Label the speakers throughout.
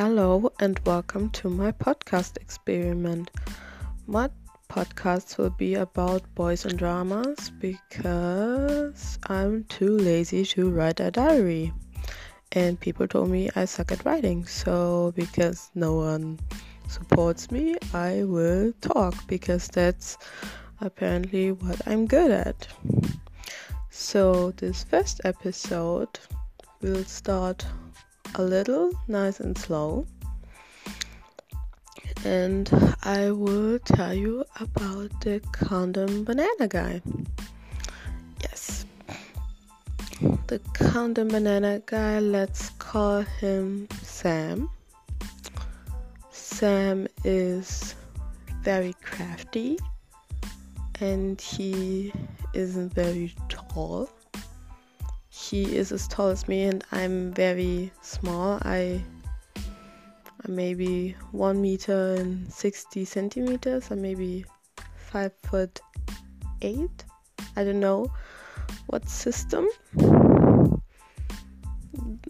Speaker 1: Hello and welcome to my podcast experiment. My podcast will be about boys and dramas because I'm too lazy to write a diary. And people told me I suck at writing, so because no one supports me, I will talk because that's apparently what I'm good at. So, this first episode will start a little nice and slow and I will tell you about the condom banana guy. Yes, the condom banana guy, let's call him Sam. Sam is very crafty and he isn't very tall he is as tall as me and I'm very small. I I'm maybe one meter and sixty centimeters, or maybe five foot eight. I don't know what system.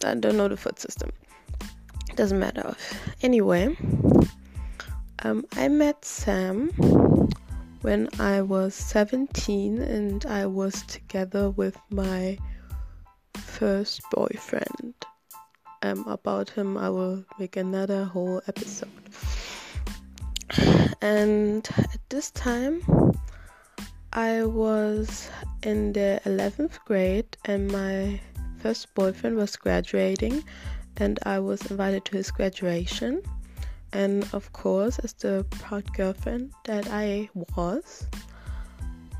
Speaker 1: I don't know the foot system. Doesn't matter. Anyway, um, I met Sam when I was 17 and I was together with my first boyfriend. Um, about him, I will make another whole episode. And at this time, I was in the 11th grade, and my first boyfriend was graduating, and I was invited to his graduation. And of course, as the proud girlfriend that I was,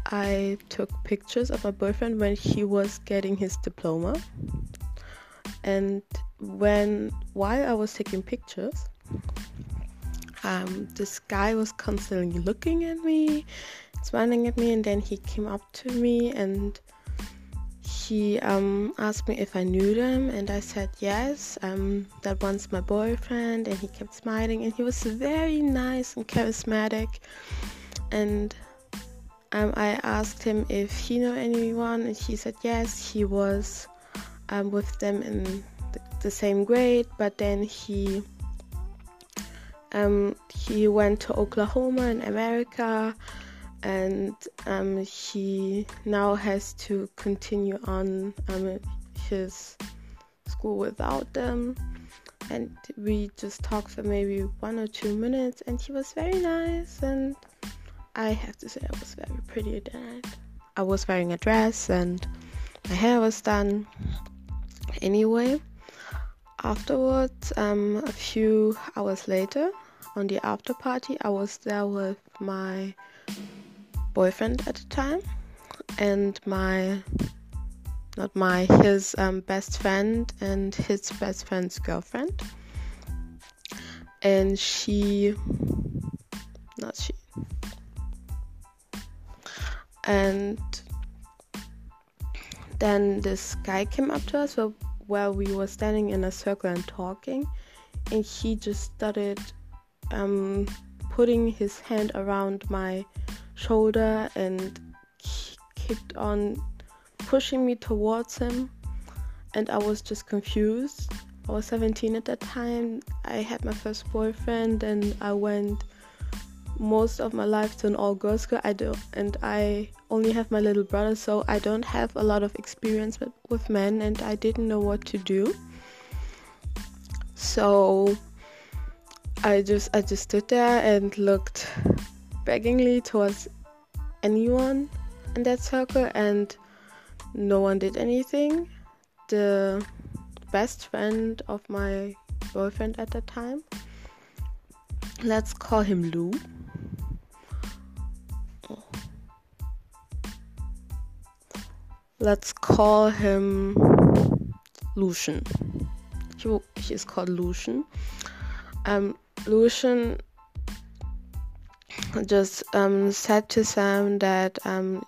Speaker 1: I took pictures of my boyfriend when he was getting his diploma. And when while I was taking pictures, um, this guy was constantly looking at me, smiling at me, and then he came up to me and he um, asked me if I knew them, and I said yes. Um, that one's my boyfriend, and he kept smiling, and he was very nice and charismatic, and um, I asked him if he knew anyone, and he said yes, he was um, with them in the, the, same grade, but then he um, he went to Oklahoma in America, and um, he now has to continue on um, his school without them. And we just talked for maybe one or two minutes, and he was very nice and I have to say I was very pretty that night. I was wearing a dress and my hair was done. Anyway, afterwards, um, a few hours later, on the after party, I was there with my boyfriend at the time and my not my his um, best friend and his best friend's girlfriend and she not she and then this guy came up to us while, we were standing in a circle and talking. And he just started um, putting his hand around my shoulder and kept on pushing me towards him. And i was just confused. I was 17 at that time. I had my first boyfriend and i went most of my life to an all girls school. I do, and I only have my little brother, so I don't have a lot of experience with, with men, and I didn't know what to do. So I just I just stood there and looked beggingly towards anyone in that circle, and no one did anything. The best friend of my boyfriend at that time, let's call him Lou let's call him Lucian. He, he is called Lucian. Um, Lucian just um, said to Sam that um,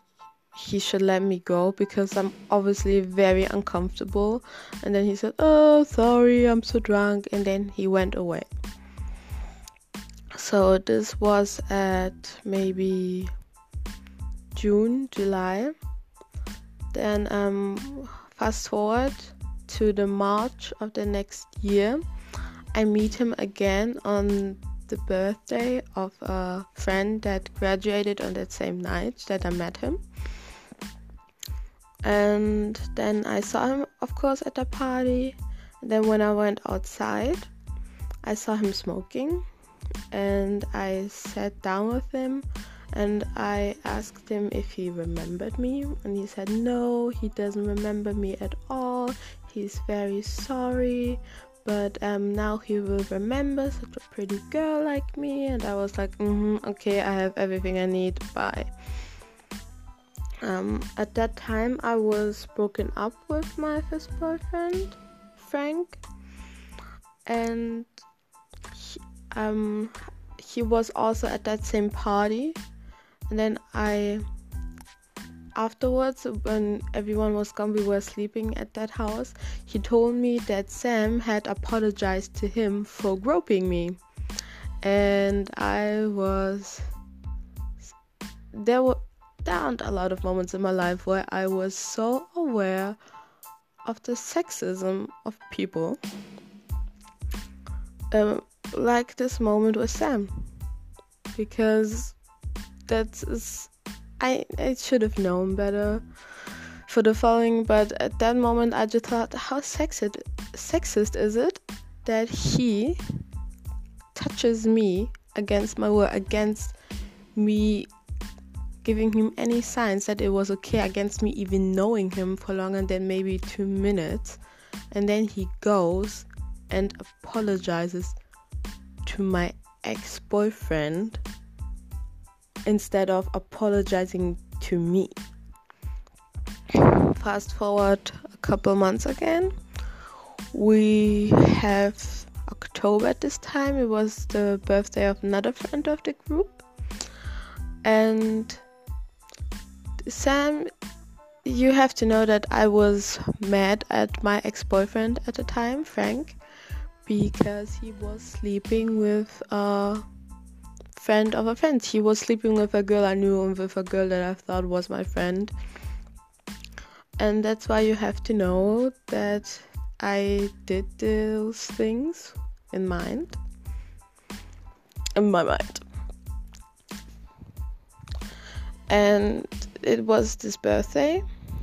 Speaker 1: he should let me go because I'm obviously very uncomfortable. And then he said, Oh, sorry, I'm so drunk. And then he went away. So this was at maybe June, July. Then um, fast forward to the March of the next year. I meet him again on the birthday of a friend that graduated on that same night that I met him. And then I saw him, of course, at the party. And then when I went outside, I saw him smoking. And I sat down with him and I asked him if he remembered me. And he said, No, he doesn't remember me at all. He's very sorry. But um, now he will remember such a pretty girl like me. And I was like, mm-hmm, Okay, I have everything I need. Bye. Um, at that time, I was broken up with my first boyfriend, Frank, and he, um, he was also at that same party. And then I, afterwards, when everyone was gone, we were sleeping at that house. He told me that Sam had apologized to him for groping me, and I was there were there aren't a lot of moments in my life where I was so aware of the sexism of people. Um, like this moment with Sam, because that's I I should have known better for the following, but at that moment I just thought, how sexist sexist is it that he touches me against my will, against me giving him any signs that it was okay against me even knowing him for longer than maybe two minutes. And then he goes and apologizes to my ex boyfriend instead of apologizing to me. Fast forward a couple months again, we have October at this time. It was the birthday of another friend of the group, and Sam, you have to know that I was mad at my ex boyfriend at the time, Frank, because he was sleeping with a friend of a friend. He was sleeping with a girl I knew and with a girl that I thought was my friend. And that's why you have to know that I did those things in mind. In my mind. And it was this birthday.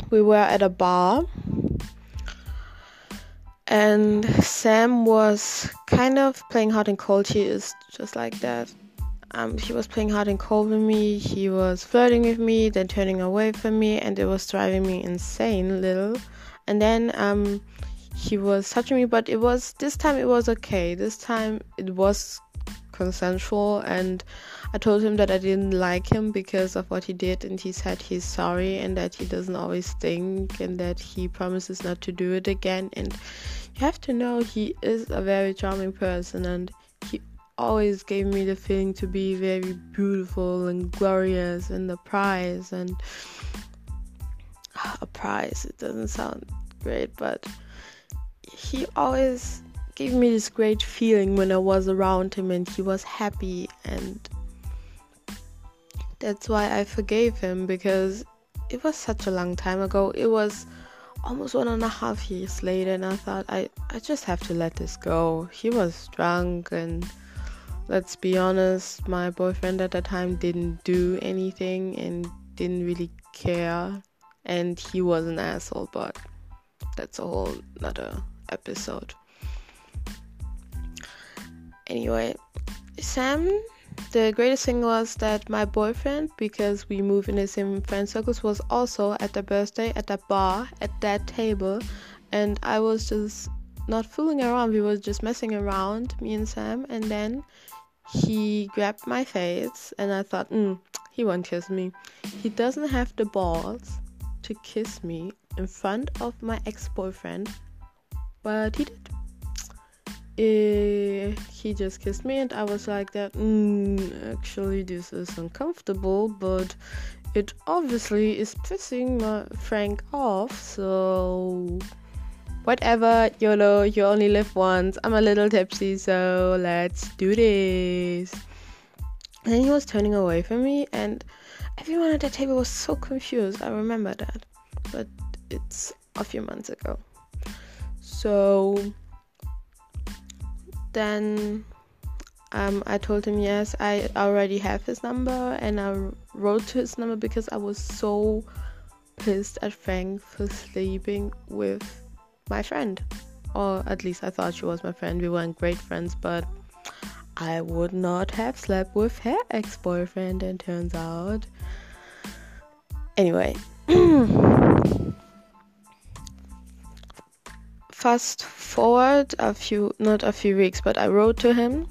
Speaker 1: We were at a bar, and Sam was kind of playing hot and cold. He is just like that. Um, he was playing hard and cold with me. He was flirting with me, then turning away from me, and it was driving me insane, little. And then um, he was touching me, but it was this time it was okay. This time it was consensual and I told him that I didn't like him because of what he did and he said he's sorry and that he doesn't always think and that he promises not to do it again and you have to know he is a very charming person and he always gave me the feeling to be very beautiful and glorious and a prize and a prize it doesn't sound great but he always gave me this great feeling when I was around him and he was happy and that's why I forgave him because it was such a long time ago. It was almost one and a half years later and I thought I, I just have to let this go. He was drunk and let's be honest, my boyfriend at the time didn't do anything and didn't really care and he was an asshole but that's a whole another episode. Anyway, Sam, the greatest thing was that my boyfriend, because we move in the same friend circles, was also at the birthday at that bar at that table, and I was just not fooling around. We were just messing around, me and Sam, and then he grabbed my face, and I thought, mm, he won't kiss me. He doesn't have the balls to kiss me in front of my ex boyfriend, but he did uh, he just kissed me and I was like that mm, actually this is uncomfortable but it obviously is pissing my Frank off so whatever YOLO you only live once. I'm a little tipsy so let's do this. And he was turning away from me and everyone at the table was so confused. I remember that but it's a few months ago. So then um, I told him yes, I already have his number, and I wrote to his number because I was so pissed at Frank for sleeping with my friend. Or at least I thought she was my friend. We weren't great friends, but I would not have slept with her ex boyfriend, and turns out. Anyway. Fast forward a few, not a few weeks, but I wrote to him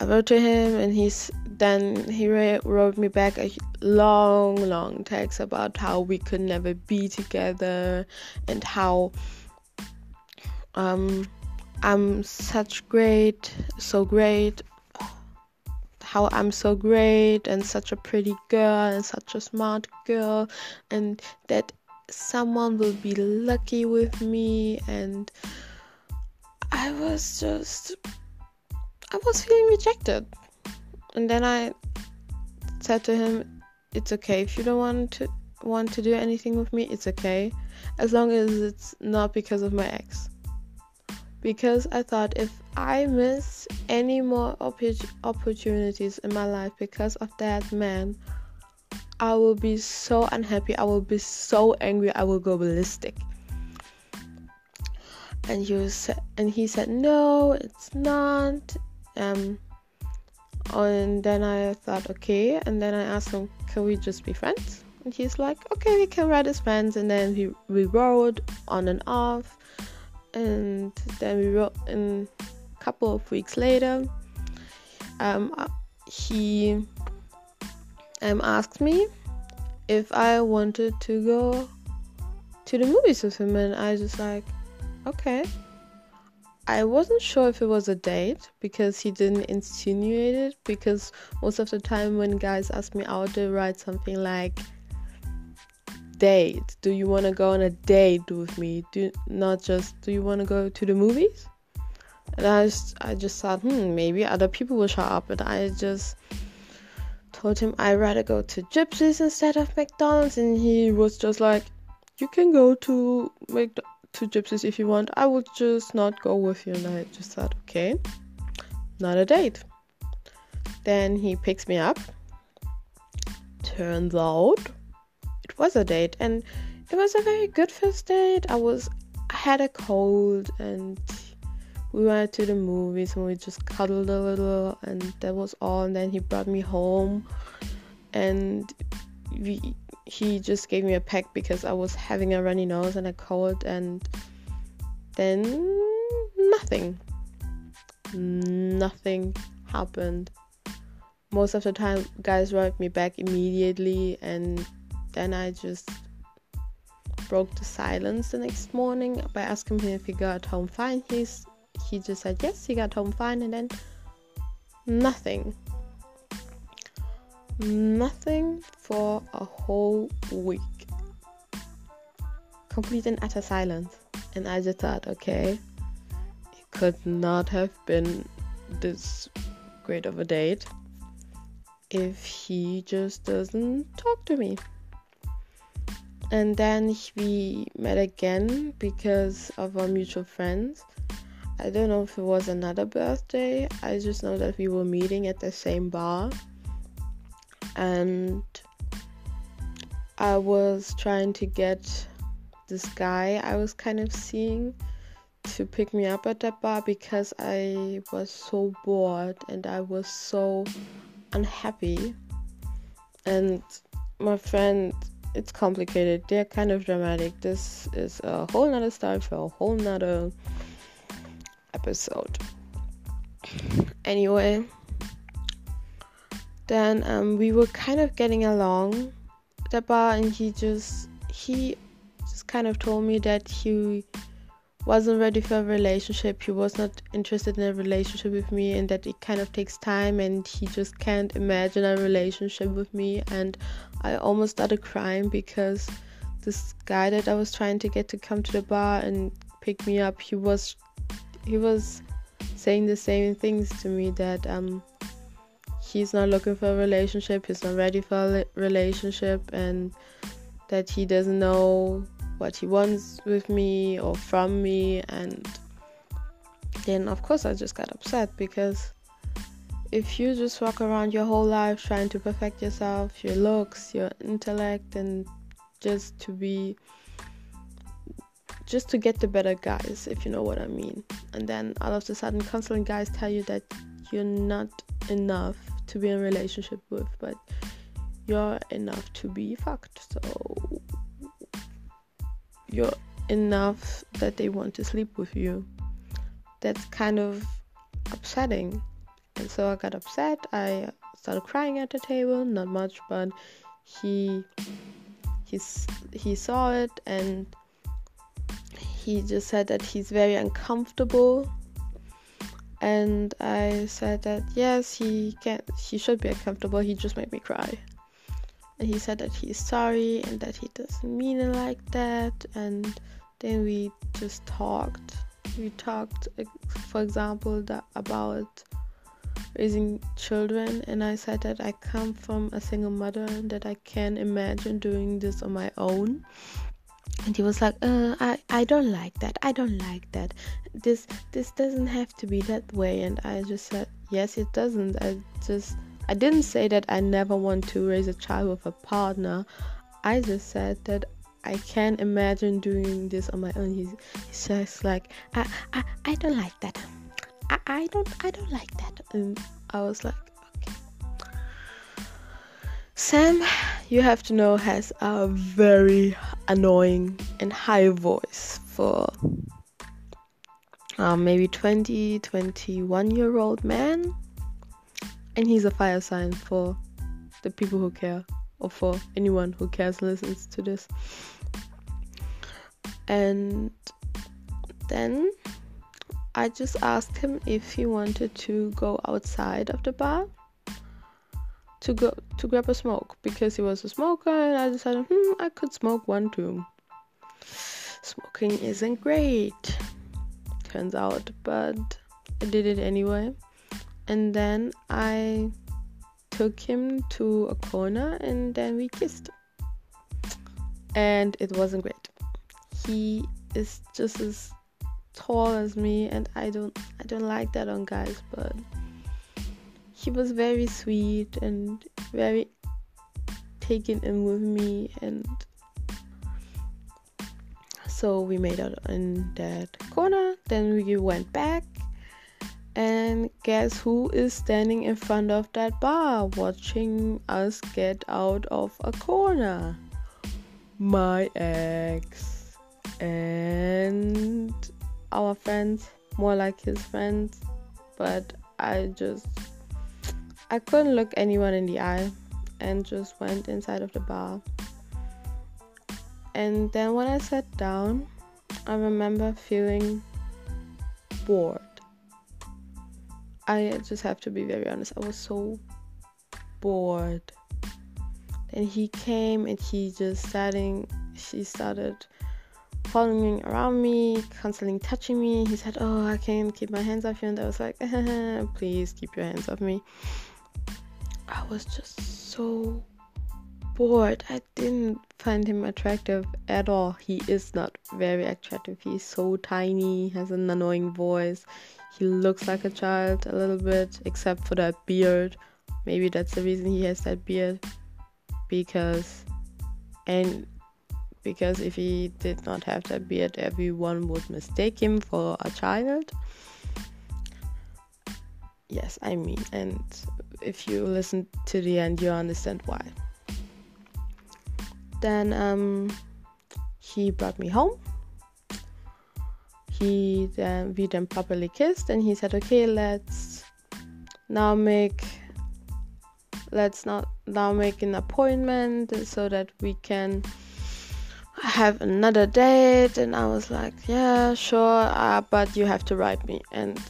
Speaker 1: I wrote to him, and he's then he wrote me back a long, long text about how we could never be together and how um, I'm such great, so great, how I'm so great and such a pretty girl and such a smart girl, and that someone will be lucky with me. And I was just I was feeling rejected. And then I said to him, "It's okay if you don't want to want to do anything with me. It's okay, as long as it's not because of my ex." Because I thought if I miss any more opp- opportunities in my life because of that man, I will be so unhappy. I will be so angry. I will go ballistic and he was and he said no it's not um, and then I thought, okay. And then I asked him, can we just be friends? And he's like, okay, we can write as friends. And then we, we wrote on and off. And then we wrote in a couple of weeks later. Um, uh, he um, asked me if I wanted to go to the movies with him. And I was just like, okay. I wasn't sure if it was a date because he didn't insinuate it. Because most of the time, when guys ask me out, they write something like date. Do you want to go on a date with me? Do not just do you want to go to the movies? And I just I just thought, hmm, maybe other people will show up. But I just told him I'd rather go to Gypsies instead of McDonald's, and he was just like, you can go to McDonald's to gypsies if you want. I would just not go with you. And I just thought, okay, not a date. Then he picks me up. Turns out it was a date and it was a very good first date. I was I had a cold and we went to the movies and we just cuddled a little and that was all and then he brought me home and he just gave me a pack because I was having a runny nose and a cold, and then nothing. Nothing happened. Most of the time, guys wrote me back immediately, and then I just broke the silence the next morning by asking him if he got home fine. He's he just said yes, he got home fine, and then nothing nothing for a whole week. Complete and utter silence. And I just thought, okay, it could not have been this great of a date if he just doesn't talk to me. And then we met again because of our mutual friends. I don't know if it was another birthday. I just know that we were meeting at the same bar and I was trying to get this guy I was kind of seeing to pick me up at that bar because I was so bored and I was so unhappy. And my friend, it's complicated. They're kind of dramatic. This is a whole nother story for a whole nother episode. Anyway, then um, we were kind of getting along. At the bar and he just he just kind of told me that he wasn't ready for a relationship. He was not interested in a relationship with me and that it kind of takes time and he just can't imagine a relationship with me. And i almost started crying because this guy that i was trying to get to come to the bar and pick me up he was he was saying the same things to me that um he's not looking for a relationship, he's not ready for a relationship, and that he doesn't know what he wants with me or from me. And then of course I just got upset because if you just walk around your whole life trying to perfect yourself, your looks, your intellect, and just to be just to get the better guys, if you know what I mean. And then all of a sudden, counseling guys tell you that you're not enough to be in a relationship with, but you're enough to be fucked. So you're enough that they want to sleep with you. That's kind of upsetting and so I got upset. I started crying at the table, not much, but he he's he saw it and he just said that he's very uncomfortable and I said that yes he can he should be uncomfortable he just made me cry. And he said that he's sorry and that he doesn't mean it like that and then we just talked. We talked uh, for example that about raising children and I said that I come from a single mother and that I can imagine doing this on my own and he was like uh, I, I don't like that. I don't like that. This this doesn't have to be that way. And i just said yes it doesn't. I just i didn't say that i never want to raise a child with a partner. I just said that i can't imagine doing this on my own. He, says like I, I i don't like that. I, I don't I don't like that. And I was like. Sam, you have to know, has a very annoying and high voice for uh, maybe 20, 21 year old man. And he's a fire sign for the people who care, or for anyone who cares listens to this. And then I just asked him if he wanted to go outside of the bar to go to grab a smoke because he was a smoker and I decided hmm I could smoke one too. Smoking isn't great, turns out, but I did it anyway. And then I took him to a corner and then we kissed. And it wasn't great. He is just as tall as me and I don't I don't like that on guys but he was very sweet and very taken in with me and so we made out in that corner. Then we went back and guess who is standing in front of that bar watching us get out of a corner? My ex and our friends, more like his friends, but I just I couldn't look anyone in the eye and just went inside of the bar. And then when I sat down, I remember feeling bored. I just have to be very honest. I was so bored. And he came and he just starting she started following around me, constantly touching me. He said, Oh, I can't keep my hands off you. And I was like, Please keep your hands off me. I was just so bored. I didn't find him attractive at all. He is not very attractive. He's so tiny, has an annoying voice. He looks like a child a little bit, except for that beard. Maybe that's the reason he has that beard. Because, and because if he did not have that beard, everyone would mistake him for a child. Yes, I mean, and if you listen to the end, you understand why. Then um, he brought me home. He then we then properly kissed, and he said, "Okay, let's now make." Let's not now make an appointment so that we can have another date and i was like yeah sure uh, but you have to write me and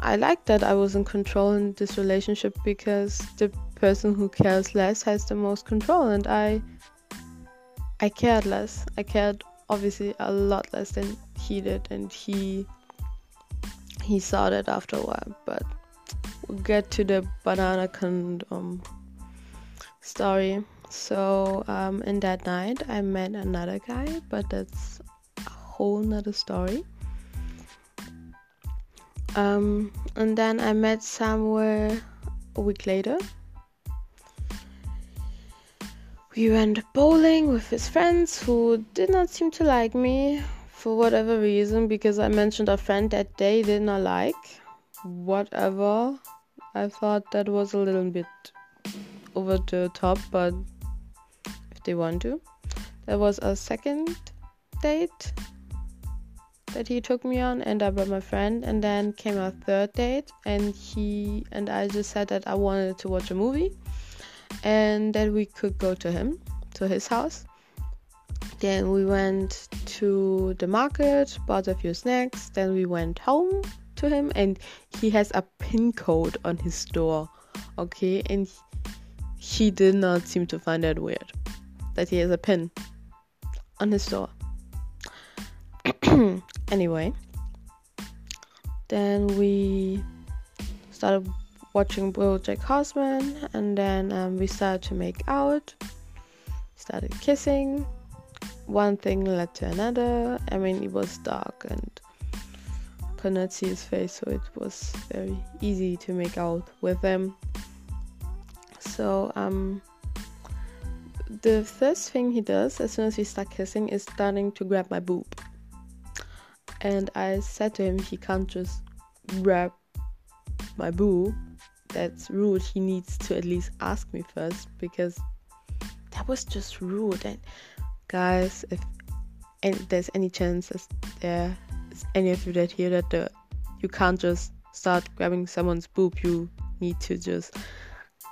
Speaker 1: i like that i was in control in this relationship because the person who cares less has the most control and i i cared less i cared obviously a lot less than he did and he he saw that after a while but we'll get to the banana condom story so um, in that night, I met another guy, but that's a whole nother story. Um, and then I met somewhere a week later. We went bowling with his friends who did not seem to like me for whatever reason because I mentioned a friend that they did not like. Whatever. I thought that was a little bit over the top, but if they want to. There was a second date that he took me on and I brought my friend and then came a third date and he and I just said that I wanted to watch a movie and that we could go to him to his house. Then we went to the market bought a few snacks then we went home to him and he has a pin code on his door okay? And he did not seem to find that weird that he has a pin on his door anyway then we started watching Bojack Horseman, and then um, we started to make out, started kissing. One thing led to another. I mean, it was dark and could not see his face, so it was very easy to make out with him. So, um, the first thing he does as soon as we start kissing is starting to grab my boob. And I said to him, he can't just grab my boob that's rude, he needs to at least ask me first because that was just rude. And guys, if and there's any chance there is any of you that hear that the you can't just start grabbing someone's boob, you need to just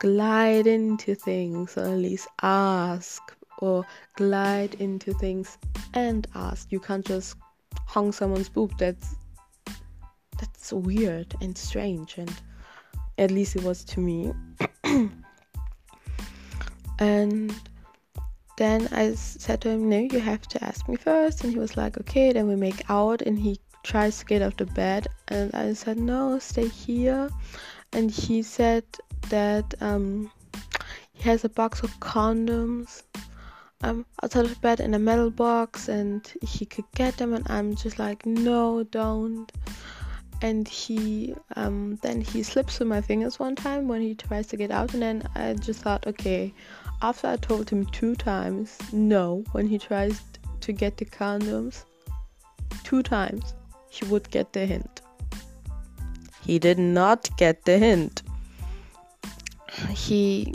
Speaker 1: glide into things or at least ask or glide into things and ask. You can't just hung someone's boob. That's that's weird and strange and at least it was to me. and then I said to him, No, you have to ask me first. And he was like, Okay, then we make out. And he tries to get out of bed. And I said, No, stay here. And he said that um, he has a box of condoms um, outside of bed in a metal box and he could get them. And I'm just like, No, don't and he um, then he slips through my fingers one time when he tries to get out and then i just thought okay after i told him two times no when he tries to get the condoms two times he would get the hint he did not get the hint he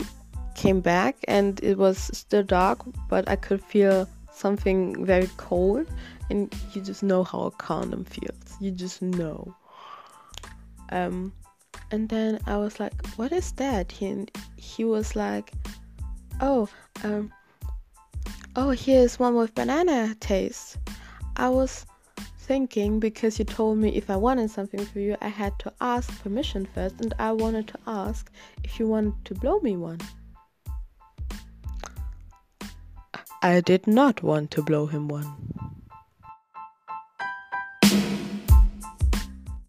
Speaker 1: came back and it was still dark but i could feel something very cold and you just know how a condom feels you just know um, and then I was like, "What is that?" He he was like, "Oh, um, oh, here's one with banana taste." I was thinking because you told me if I wanted something for you, I had to ask permission first, and I wanted to ask if you wanted to blow me one. I did not want to blow him one.